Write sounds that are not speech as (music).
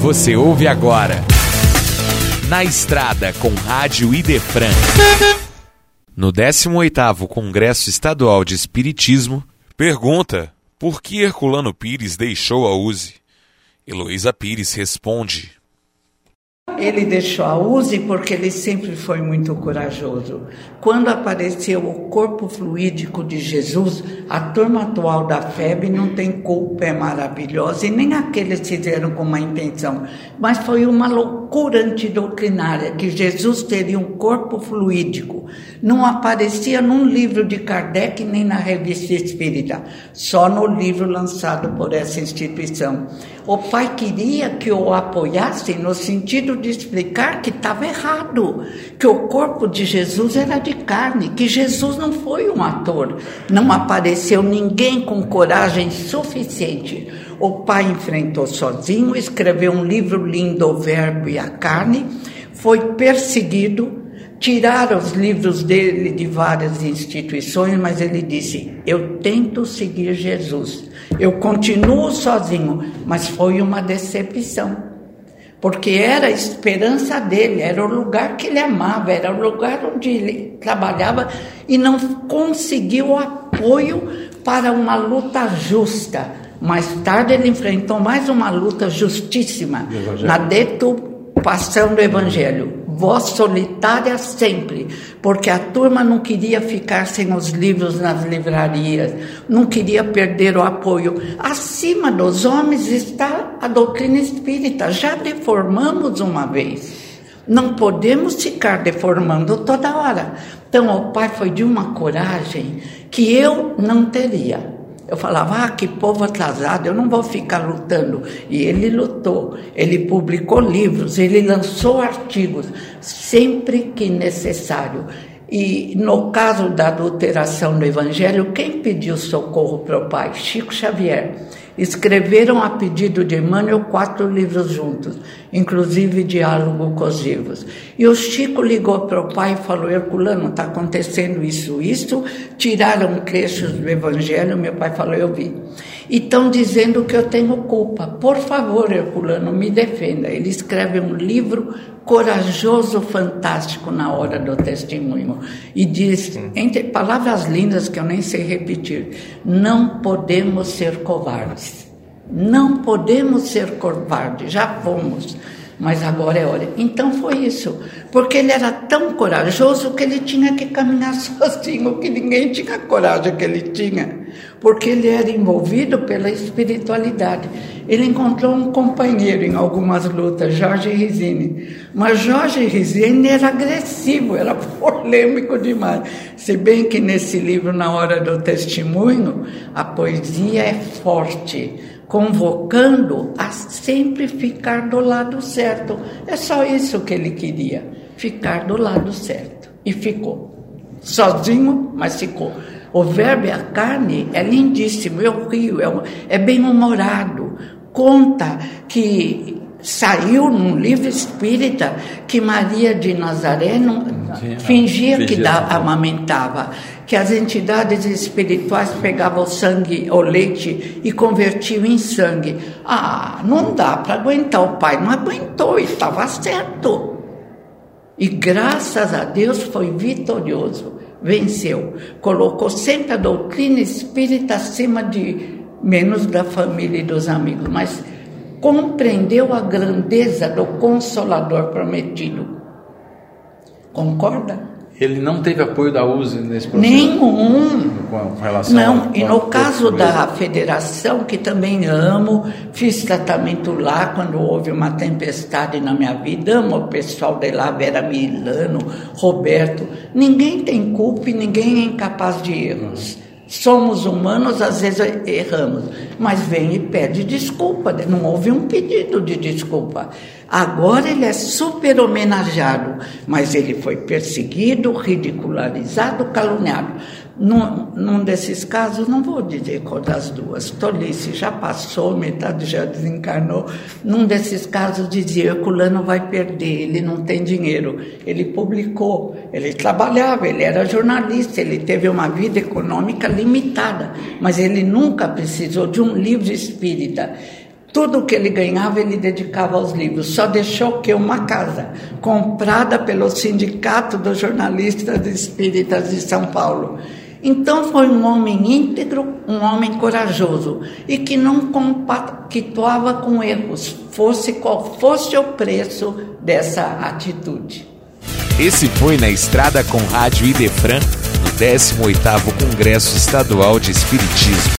Você ouve agora. Na Estrada com Rádio Idefran. No 18º Congresso Estadual de Espiritismo, pergunta por que Herculano Pires deixou a USE. Heloísa Pires responde. Ele deixou a USE porque ele sempre foi muito corajoso. Quando apareceu o corpo fluídico de Jesus, a turma atual da FEB não tem culpa, é maravilhosa, e nem aqueles fizeram com uma intenção. Mas foi uma loucura antidoutrinária que Jesus teria um corpo fluídico. Não aparecia num livro de Kardec nem na revista espírita, só no livro lançado por essa instituição. O pai queria que o apoiasse no sentido de explicar que estava errado, que o corpo de Jesus era de carne, que Jesus não foi um ator, não apareceu ninguém com coragem suficiente. O pai enfrentou sozinho, escreveu um livro lindo, O Verbo e a Carne, foi perseguido, tiraram os livros dele de várias instituições, mas ele disse: Eu tento seguir Jesus. Eu continuo sozinho, mas foi uma decepção. Porque era a esperança dele, era o lugar que ele amava, era o lugar onde ele trabalhava e não conseguiu apoio para uma luta justa. Mais tarde ele enfrentou mais uma luta justíssima na deturpação do Evangelho voz solitária sempre, porque a turma não queria ficar sem os livros nas livrarias, não queria perder o apoio. Acima dos homens está a doutrina espírita, já deformamos uma vez. Não podemos ficar deformando toda hora. Então, o pai foi de uma coragem que eu não teria. Eu falava, ah, que povo atrasado, eu não vou ficar lutando. E ele lutou, ele publicou livros, ele lançou artigos, sempre que necessário. E no caso da adulteração do Evangelho, quem pediu socorro para o pai? Chico Xavier. Escreveram a pedido de Emmanuel quatro livros juntos, inclusive Diálogo com os Vivos. E o Chico ligou para o pai e falou: Herculano, está acontecendo isso, isso. Tiraram trechos do Evangelho. Meu pai falou: Eu vi. E estão dizendo que eu tenho culpa. Por favor, Herculano, me defenda. Ele escreve um livro corajoso, fantástico na hora do testemunho. E diz, entre palavras lindas que eu nem sei repetir: não podemos ser covardes. Não podemos ser covardes, já fomos, mas agora é hora. Então foi isso, porque ele era tão corajoso que ele tinha que caminhar (laughs) sozinho, que ninguém tinha a coragem que ele tinha, porque ele era envolvido pela espiritualidade. Ele encontrou um companheiro em algumas lutas, Jorge Rizini. Mas Jorge Rizini era agressivo, era (laughs) polêmico demais. Se bem que nesse livro, na hora do testemunho, a poesia é forte, convocando a sempre ficar do lado certo. É só isso que ele queria, ficar do lado certo. E ficou. Sozinho, mas ficou. O verbo e a carne é lindíssimo, eu rio, é, é bem humorado conta que saiu num livro espírita que Maria de Nazaré não, fingia que da, amamentava, que as entidades espirituais pegavam o sangue, o leite e convertiam em sangue. Ah, não dá para aguentar. O pai não aguentou e estava certo. E graças a Deus foi vitorioso, venceu. Colocou sempre a doutrina espírita acima de menos da família e dos amigos, mas compreendeu a grandeza do Consolador prometido. Concorda? Ele não teve apoio da USE nesse processo? Nenhum. Com relação não, e no caso da federação, que também amo, fiz tratamento lá quando houve uma tempestade na minha vida, amo o pessoal de lá, Vera Milano, Roberto. Ninguém tem culpa e ninguém é incapaz de erros. Somos humanos, às vezes erramos, mas vem e pede desculpa. Não houve um pedido de desculpa. Agora ele é super homenageado, mas ele foi perseguido, ridicularizado, caluniado. Num, num, desses casos, não vou dizer qual das duas, tolice, já passou, metade já desencarnou. Num desses casos dizia, fulano vai perder, ele não tem dinheiro. Ele publicou, ele trabalhava, ele era jornalista, ele teve uma vida econômica limitada, mas ele nunca precisou de um livro espírita. Tudo que ele ganhava ele dedicava aos livros. Só deixou que uma casa comprada pelo Sindicato dos Jornalistas Espíritas de São Paulo. Então foi um homem íntegro, um homem corajoso e que não compactuava com erros, fosse qual fosse o preço dessa atitude. Esse foi na estrada com Rádio Idefran, no 18º Congresso Estadual de Espiritismo.